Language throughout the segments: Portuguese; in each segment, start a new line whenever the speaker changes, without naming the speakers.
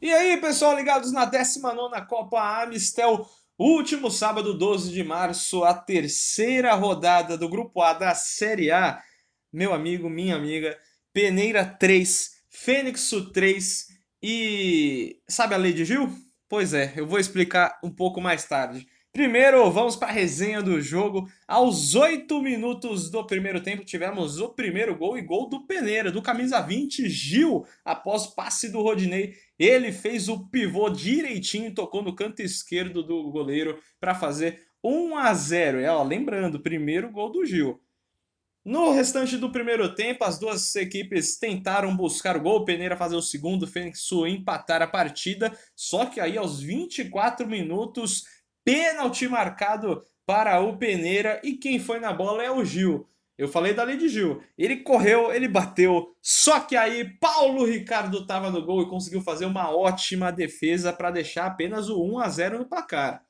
E aí, pessoal, ligados na 19 Copa Amistel, último sábado, 12 de março, a terceira rodada do Grupo A da Série A. Meu amigo, minha amiga, Peneira 3, Fênixo 3 e. Sabe a Lady Gil? Pois é, eu vou explicar um pouco mais tarde. Primeiro, vamos para a resenha do jogo. Aos 8 minutos do primeiro tempo, tivemos o primeiro gol e gol do Peneira, do camisa 20, Gil, após passe do Rodinei. Ele fez o pivô direitinho, tocou no canto esquerdo do goleiro para fazer 1 a 0. É, ó, lembrando, primeiro gol do Gil. No restante do primeiro tempo, as duas equipes tentaram buscar o gol, o Peneira fazer o segundo, o Fênix empatar a partida, só que aí aos 24 minutos Pênalti marcado para o Peneira e quem foi na bola é o Gil. Eu falei da de Gil. Ele correu, ele bateu, só que aí Paulo Ricardo estava no gol e conseguiu fazer uma ótima defesa para deixar apenas o 1 a 0 no placar.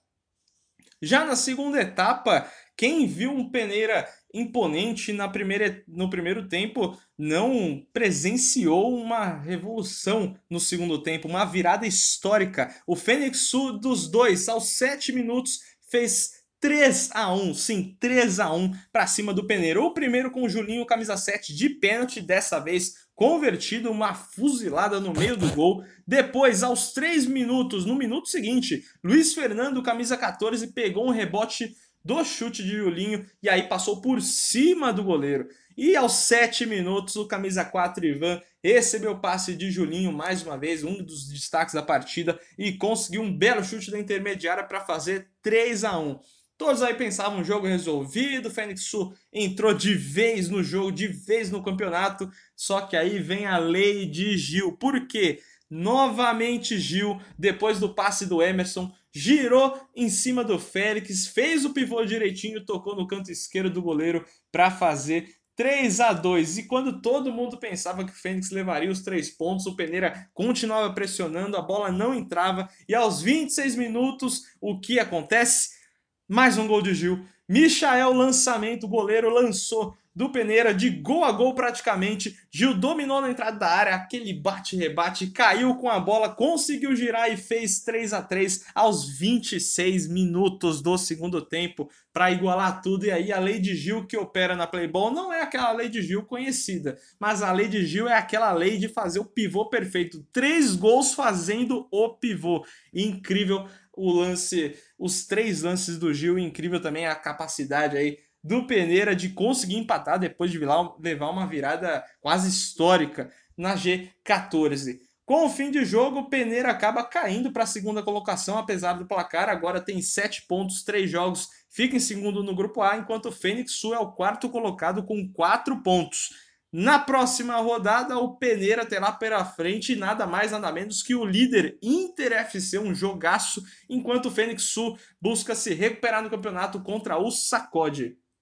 Já na segunda etapa, quem viu um Peneira imponente na primeira, no primeiro tempo não presenciou uma revolução no segundo tempo, uma virada histórica. O Fênix Sul dos dois, aos 7 minutos, fez 3 a 1 sim, 3 a 1 para cima do Peneira. O primeiro com o Julinho, camisa 7 de pênalti, dessa vez convertido, uma fuzilada no meio do gol. Depois, aos 3 minutos, no minuto seguinte, Luiz Fernando, camisa 14, pegou um rebote do chute de Julinho e aí passou por cima do goleiro. E aos 7 minutos, o camisa 4 Ivan recebeu passe de Julinho mais uma vez, um dos destaques da partida, e conseguiu um belo chute da intermediária para fazer 3 a 1 Todos aí pensavam jogo resolvido, o Fênix Sul entrou de vez no jogo, de vez no campeonato, só que aí vem a lei de Gil. Por quê? Novamente Gil, depois do passe do Emerson, girou em cima do Félix, fez o pivô direitinho, tocou no canto esquerdo do goleiro para fazer 3 a 2 E quando todo mundo pensava que o Fênix levaria os três pontos, o Peneira continuava pressionando, a bola não entrava. E aos 26 minutos, o que acontece? Mais um gol de Gil. Michael lançamento, goleiro lançou do Peneira de gol a gol praticamente. Gil dominou na entrada da área, aquele bate-rebate, caiu com a bola, conseguiu girar e fez 3 a 3 aos 26 minutos do segundo tempo para igualar tudo. E aí a lei de Gil que opera na Playball não é aquela lei de Gil conhecida, mas a lei de Gil é aquela lei de fazer o pivô perfeito. Três gols fazendo o pivô. Incrível o lance, os três lances do Gil, incrível também a capacidade aí do Peneira de conseguir empatar depois de levar uma virada quase histórica na G14. Com o fim de jogo, o Peneira acaba caindo para a segunda colocação, apesar do placar. Agora tem 7 pontos, 3 jogos, fica em segundo no grupo A, enquanto o Fênix Sul é o quarto colocado com 4 pontos. Na próxima rodada, o Peneira terá pela frente nada mais nada menos que o líder Inter FC, um jogaço, enquanto o Fênix Sul busca se recuperar no campeonato contra o Sacode.